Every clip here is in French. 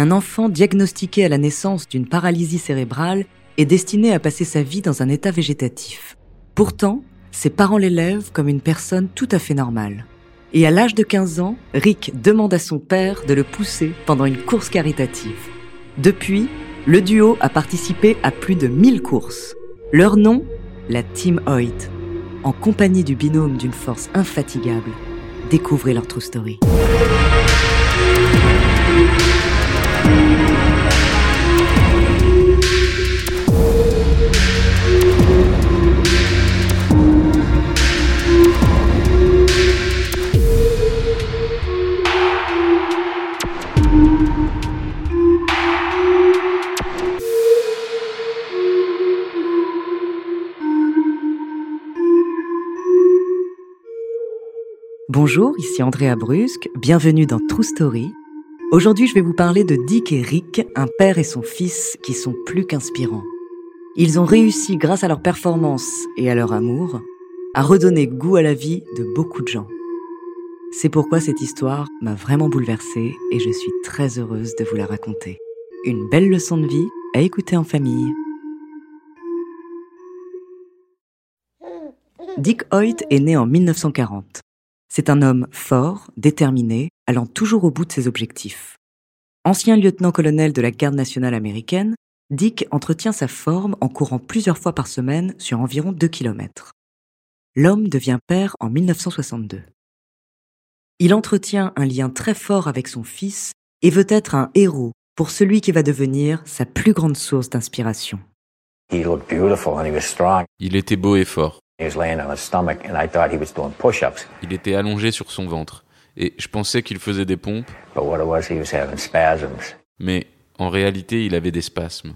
Un enfant diagnostiqué à la naissance d'une paralysie cérébrale est destiné à passer sa vie dans un état végétatif. Pourtant, ses parents l'élèvent comme une personne tout à fait normale. Et à l'âge de 15 ans, Rick demande à son père de le pousser pendant une course caritative. Depuis, le duo a participé à plus de 1000 courses. Leur nom, la Team Hoyt. En compagnie du binôme d'une force infatigable, découvrez leur true story. Bonjour, ici Andrea Brusque, bienvenue dans True Story. Aujourd'hui, je vais vous parler de Dick et Rick, un père et son fils qui sont plus qu'inspirants. Ils ont réussi, grâce à leur performance et à leur amour, à redonner goût à la vie de beaucoup de gens. C'est pourquoi cette histoire m'a vraiment bouleversée et je suis très heureuse de vous la raconter. Une belle leçon de vie à écouter en famille. Dick Hoyt est né en 1940. C'est un homme fort, déterminé, allant toujours au bout de ses objectifs. Ancien lieutenant-colonel de la garde nationale américaine, Dick entretient sa forme en courant plusieurs fois par semaine sur environ 2 km. L'homme devient père en 1962. Il entretient un lien très fort avec son fils et veut être un héros pour celui qui va devenir sa plus grande source d'inspiration. Il était beau et fort. Il était allongé sur son ventre et je pensais qu'il faisait des pompes. Mais en réalité, il avait des spasmes.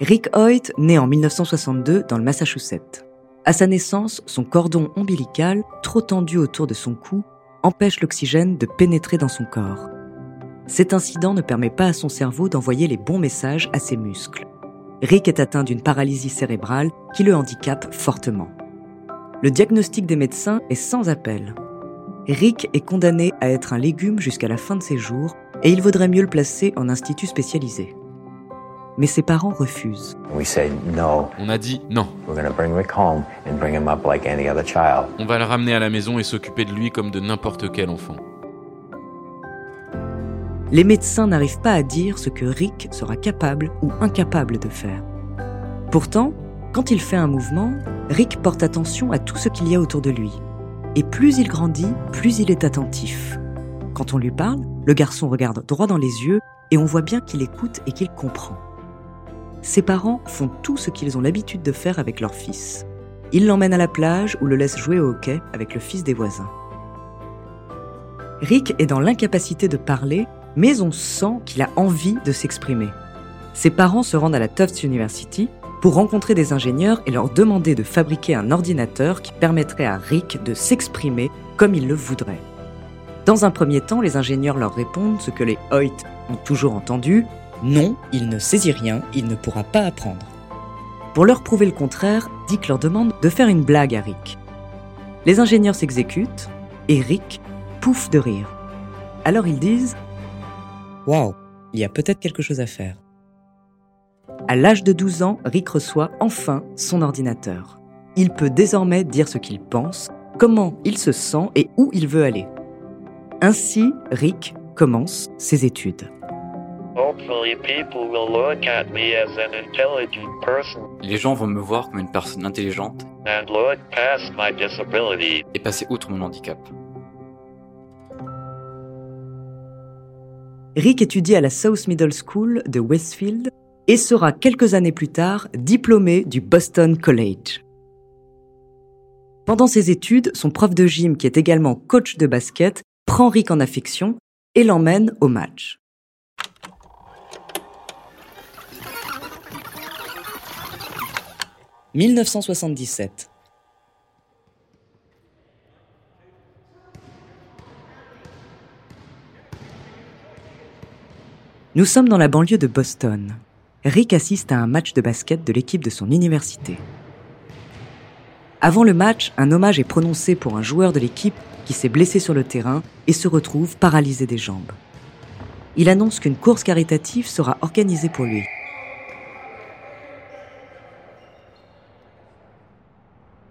Rick Hoyt naît en 1962 dans le Massachusetts. À sa naissance, son cordon ombilical, trop tendu autour de son cou, empêche l'oxygène de pénétrer dans son corps. Cet incident ne permet pas à son cerveau d'envoyer les bons messages à ses muscles. Rick est atteint d'une paralysie cérébrale qui le handicape fortement. Le diagnostic des médecins est sans appel. Rick est condamné à être un légume jusqu'à la fin de ses jours et il vaudrait mieux le placer en institut spécialisé. Mais ses parents refusent. On a dit non. On va le ramener à la maison et s'occuper de lui comme de n'importe quel enfant les médecins n'arrivent pas à dire ce que Rick sera capable ou incapable de faire. Pourtant, quand il fait un mouvement, Rick porte attention à tout ce qu'il y a autour de lui. Et plus il grandit, plus il est attentif. Quand on lui parle, le garçon regarde droit dans les yeux et on voit bien qu'il écoute et qu'il comprend. Ses parents font tout ce qu'ils ont l'habitude de faire avec leur fils. Ils l'emmènent à la plage ou le laissent jouer au hockey avec le fils des voisins. Rick est dans l'incapacité de parler mais on sent qu'il a envie de s'exprimer. Ses parents se rendent à la Tufts University pour rencontrer des ingénieurs et leur demander de fabriquer un ordinateur qui permettrait à Rick de s'exprimer comme il le voudrait. Dans un premier temps, les ingénieurs leur répondent ce que les Hoyt ont toujours entendu non, il ne saisit rien, il ne pourra pas apprendre. Pour leur prouver le contraire, Dick leur demande de faire une blague à Rick. Les ingénieurs s'exécutent et Rick pouffe de rire. Alors ils disent Waouh, il y a peut-être quelque chose à faire. À l'âge de 12 ans, Rick reçoit enfin son ordinateur. il peut désormais dire ce qu'il pense, comment il se sent et où il veut aller. Ainsi, Rick commence ses études. Les gens vont me voir comme une personne intelligente et passer outre mon handicap. Rick étudie à la South Middle School de Westfield et sera quelques années plus tard diplômé du Boston College. Pendant ses études, son prof de gym, qui est également coach de basket, prend Rick en affection et l'emmène au match. « 1977. Nous sommes dans la banlieue de Boston. Rick assiste à un match de basket de l'équipe de son université. Avant le match, un hommage est prononcé pour un joueur de l'équipe qui s'est blessé sur le terrain et se retrouve paralysé des jambes. Il annonce qu'une course caritative sera organisée pour lui.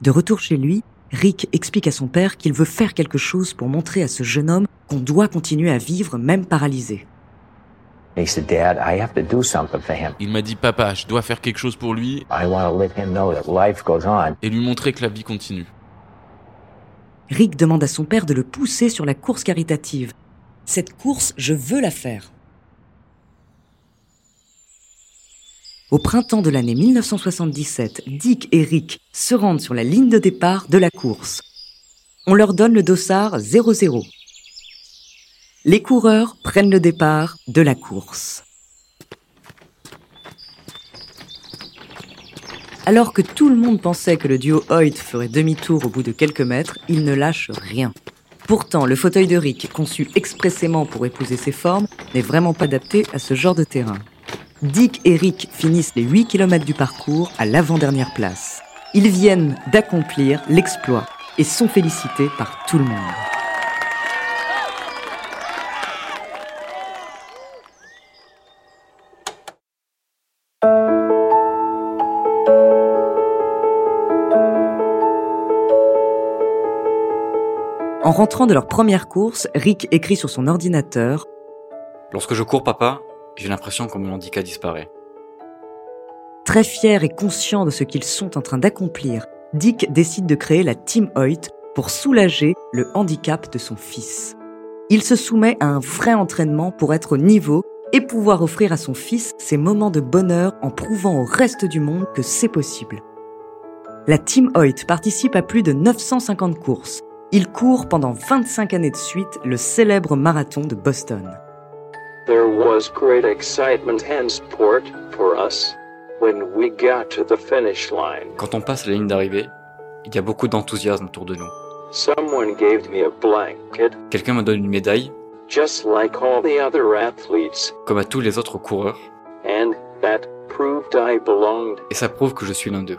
De retour chez lui, Rick explique à son père qu'il veut faire quelque chose pour montrer à ce jeune homme qu'on doit continuer à vivre même paralysé. Il m'a dit, papa, je dois faire quelque chose pour lui et lui montrer que la vie continue. Rick demande à son père de le pousser sur la course caritative. Cette course, je veux la faire. Au printemps de l'année 1977, Dick et Rick se rendent sur la ligne de départ de la course. On leur donne le dossard 00 les coureurs prennent le départ de la course. Alors que tout le monde pensait que le duo Hoyt ferait demi-tour au bout de quelques mètres, il ne lâche rien. Pourtant, le fauteuil de Rick, conçu expressément pour épouser ses formes, n'est vraiment pas adapté à ce genre de terrain. Dick et Rick finissent les 8 km du parcours à l'avant-dernière place. Ils viennent d'accomplir l'exploit et sont félicités par tout le monde. En rentrant de leur première course, Rick écrit sur son ordinateur Lorsque je cours, papa, j'ai l'impression que mon handicap disparaît. Très fier et conscient de ce qu'ils sont en train d'accomplir, Dick décide de créer la Team Hoyt pour soulager le handicap de son fils. Il se soumet à un vrai entraînement pour être au niveau et pouvoir offrir à son fils ces moments de bonheur en prouvant au reste du monde que c'est possible. La Team Hoyt participe à plus de 950 courses, il court pendant 25 années de suite le célèbre marathon de Boston. There was great excitement and sport for us when we got to the finish line. Quand on passe la ligne d'arrivée, il y a beaucoup d'enthousiasme autour de nous. Someone gave me a blanket, Quelqu'un me donne une médaille, just like all the other athletes, comme à tous les autres coureurs, and that proved I belonged. et ça prouve que je suis l'un d'eux.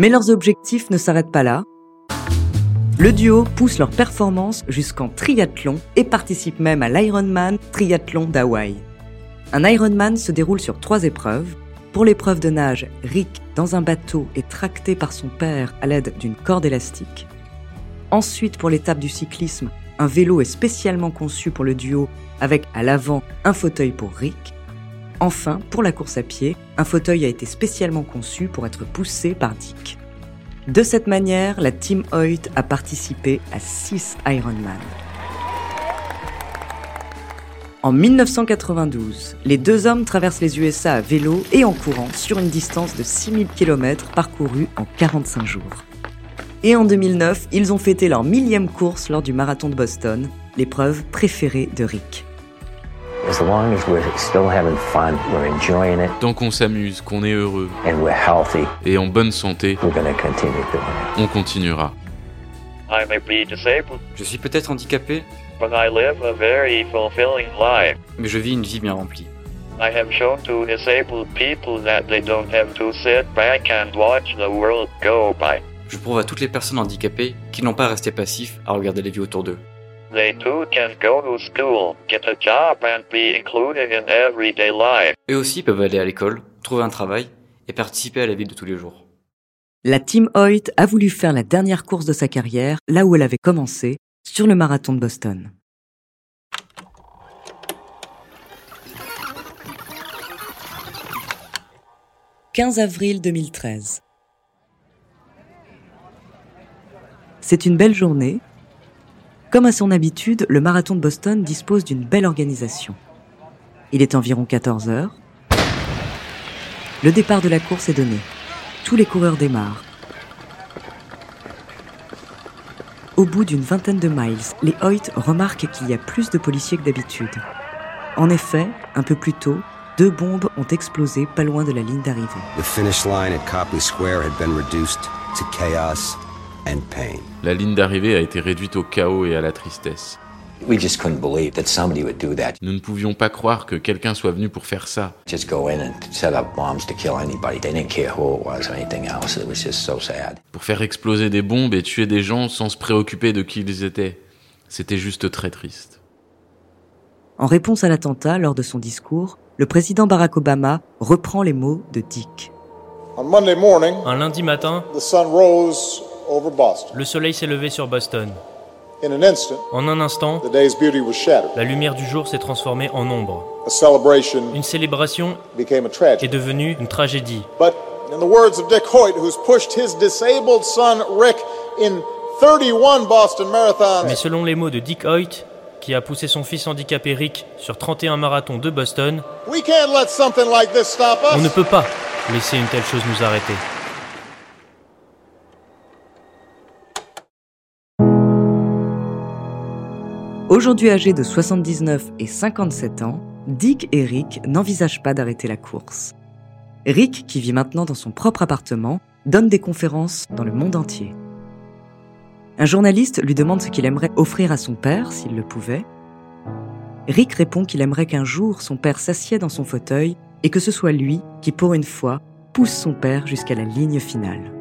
Mais leurs objectifs ne s'arrêtent pas là. Le duo pousse leur performance jusqu'en triathlon et participe même à l'Ironman Triathlon d'Hawaï. Un Ironman se déroule sur trois épreuves. Pour l'épreuve de nage, Rick, dans un bateau, est tracté par son père à l'aide d'une corde élastique. Ensuite, pour l'étape du cyclisme, un vélo est spécialement conçu pour le duo avec à l'avant un fauteuil pour Rick. Enfin, pour la course à pied, un fauteuil a été spécialement conçu pour être poussé par Dick. De cette manière, la Team Hoyt a participé à 6 Ironman. En 1992, les deux hommes traversent les USA à vélo et en courant sur une distance de 6000 km parcourue en 45 jours. Et en 2009, ils ont fêté leur millième course lors du marathon de Boston, l'épreuve préférée de Rick. Tant qu'on s'amuse, qu'on est heureux et en bonne santé, on continuera. Je suis peut-être handicapé, but I live a very fulfilling life. mais je vis une vie bien remplie. I have shown to disabled people that they don't have to sit back and watch the world go by. Je prouve à toutes les personnes handicapées qu'ils n'ont pas à rester passifs à regarder la vie autour d'eux. They too can go to school, get a job, and be included in everyday life. Eux aussi peuvent aller à l'école, trouver un travail et participer à la vie de tous les jours. La Team Hoyt a voulu faire la dernière course de sa carrière là où elle avait commencé, sur le marathon de Boston. « 15 avril 2013. C'est une belle journée. Comme à son habitude, le marathon de Boston dispose d'une belle organisation. Il est environ 14 heures. Le départ de la course est donné. Tous les coureurs démarrent. Au bout d'une vingtaine de miles, les Hoyt remarquent qu'il y a plus de policiers que d'habitude. En effet, un peu plus tôt, deux bombes ont explosé pas loin de la ligne d'arrivée. The finish line at Copley Square had been reduced to chaos and pain. La ligne d'arrivée a été réduite au chaos et à la tristesse. We just couldn't believe that somebody would do that. Nous ne pouvions pas croire que quelqu'un soit venu pour faire ça. Just go in and set up bombs to kill anybody. They didn't care who it was or anything else. It was just so sad. Pour faire exploser des bombes et tuer des gens sans se préoccuper de qui ils étaient. C'était juste très triste. En réponse à l'attentat, lors de son discours, le président Barack Obama reprend les mots de Dick. On Monday morning, Un lundi matin, le soleil s'est levé sur Boston. En un instant, la lumière du jour s'est transformée en ombre. Une célébration est devenue une tragédie. But in the words of Dick Hoyt, who's pushed his disabled son Rick in 31 Boston marathons, Mais selon les mots de Dick Hoyt, qui a poussé son fils handicapé Rick sur 31 marathons de Boston, we can't let something like this stop us. on ne peut pas laisser une telle chose nous arrêter. Aujourd'hui âgés de 79 et 57 ans, Dick et Rick n'envisagent pas d'arrêter la course. Rick, qui vit maintenant dans son propre appartement, donne des conférences dans le monde entier. Un journaliste lui demande ce qu'il aimerait offrir à son père s'il le pouvait. Rick répond qu'il aimerait qu'un jour son père s'assied dans son fauteuil et que ce soit lui qui, pour une fois, pousse son père jusqu'à la ligne finale.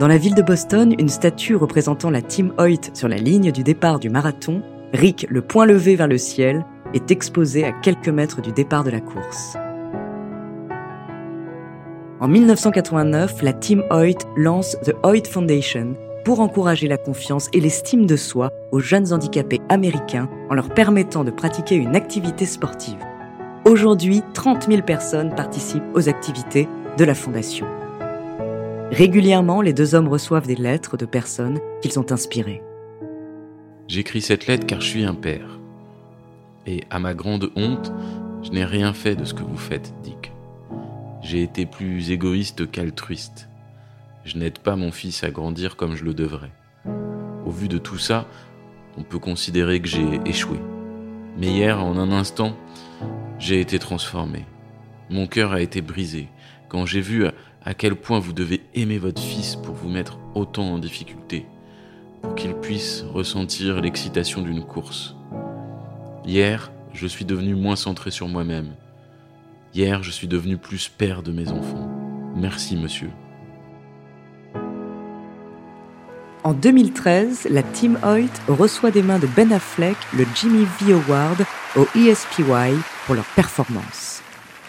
Dans la ville de Boston, une statue représentant la Team Hoyt sur la ligne du départ du marathon, Rick, le poing levé vers le ciel, est exposée à quelques mètres du départ de la course. En 1989, la Team Hoyt lance The Hoyt Foundation pour encourager la confiance et l'estime de soi aux jeunes handicapés américains en leur permettant de pratiquer une activité sportive. Aujourd'hui, 30 000 personnes participent aux activités de la fondation. Régulièrement, les deux hommes reçoivent des lettres de personnes qu'ils ont inspirées. J'écris cette lettre car je suis un père. Et à ma grande honte, je n'ai rien fait de ce que vous faites, Dick. J'ai été plus égoïste qu'altruiste. Je n'aide pas mon fils à grandir comme je le devrais. Au vu de tout ça, on peut considérer que j'ai échoué. Mais hier, en un instant, j'ai été transformé. Mon cœur a été brisé quand j'ai vu à quel point vous devez aimer votre fils pour vous mettre autant en difficulté, pour qu'il puisse ressentir l'excitation d'une course. Hier, je suis devenu moins centré sur moi-même. Hier, je suis devenu plus père de mes enfants. Merci, monsieur. En 2013, la Team Hoyt reçoit des mains de Ben Affleck le Jimmy V Award au ESPY pour leur performance.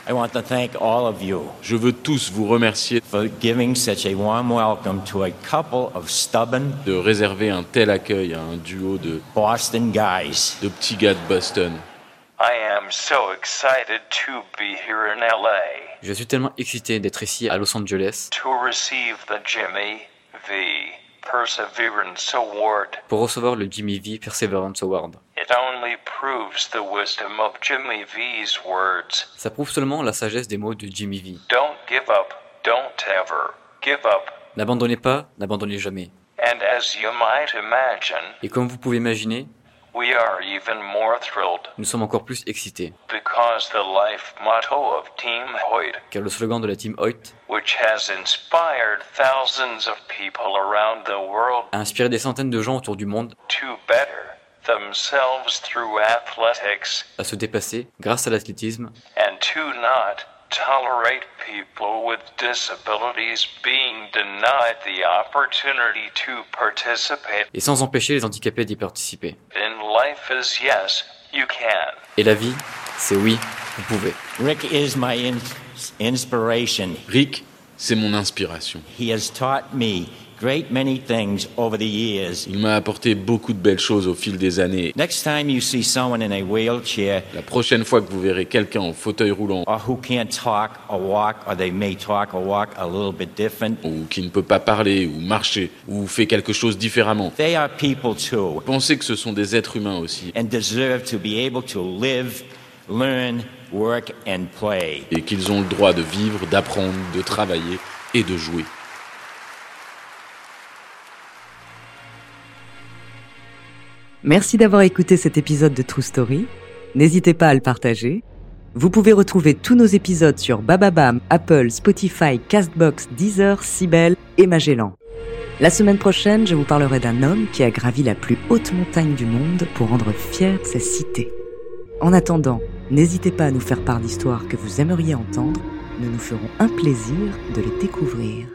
Je veux tous vous remercier for giving such a warm welcome to a couple of stubborn de réserver un tel accueil à un duo de Boston guys. de petits gars de Boston. I am so excited to be here in LA Je suis tellement excité d'être ici à Los Angeles to receive the Jimmy V. Perseverance Award. pour recevoir le Jimmy V Perseverance Award. It only proves the wisdom of Jimmy V's words. Ça prouve seulement la sagesse des mots de Jimmy V. Don't give up, don't ever give up. N'abandonnez pas, n'abandonnez jamais. And as you might imagine, Et comme vous pouvez imaginer, we are even more thrilled nous sommes encore plus excités, because the life motto of Team Hoyt, car le slogan de la team Hoyt which has inspired thousands of people around the world a inspiré des centaines de gens autour du monde themselves through athletics à se dépasser grâce à l'athlétisme and to not tolerate people with disabilities being denied the opportunity to participate et sans empêcher les handicapés d'y participer. in life is yes, you can. Et la vie, c'est oui, vous pouvez. Rick is my in- inspiration. Rick, c'est mon inspiration. He has taught me great many things over the years. Il m'a apporté beaucoup de belles choses au fil des années. Next time you see someone in a wheelchair La prochaine fois que vous verrez quelqu'un en fauteuil roulant or who can't talk or walk, or they may talk or walk a little bit different, ou qui ne peut pas parler ou marcher ou fait quelque chose différemment, they are people too pensez que ce sont des êtres humains aussi and deserve to be able to live, learn, work, and play. et qu'ils ont le droit de vivre, d'apprendre, de travailler et de jouer. Merci d'avoir écouté cet épisode de True Story. N'hésitez pas à le partager. Vous pouvez retrouver tous nos épisodes sur Bababam, Apple, Spotify, Castbox, Deezer, Sibel et Magellan. La semaine prochaine, je vous parlerai d'un homme qui a gravi la plus haute montagne du monde pour rendre fière sa cité. En attendant, n'hésitez pas à nous faire part d'histoires que vous aimeriez entendre. Nous nous ferons un plaisir de les découvrir.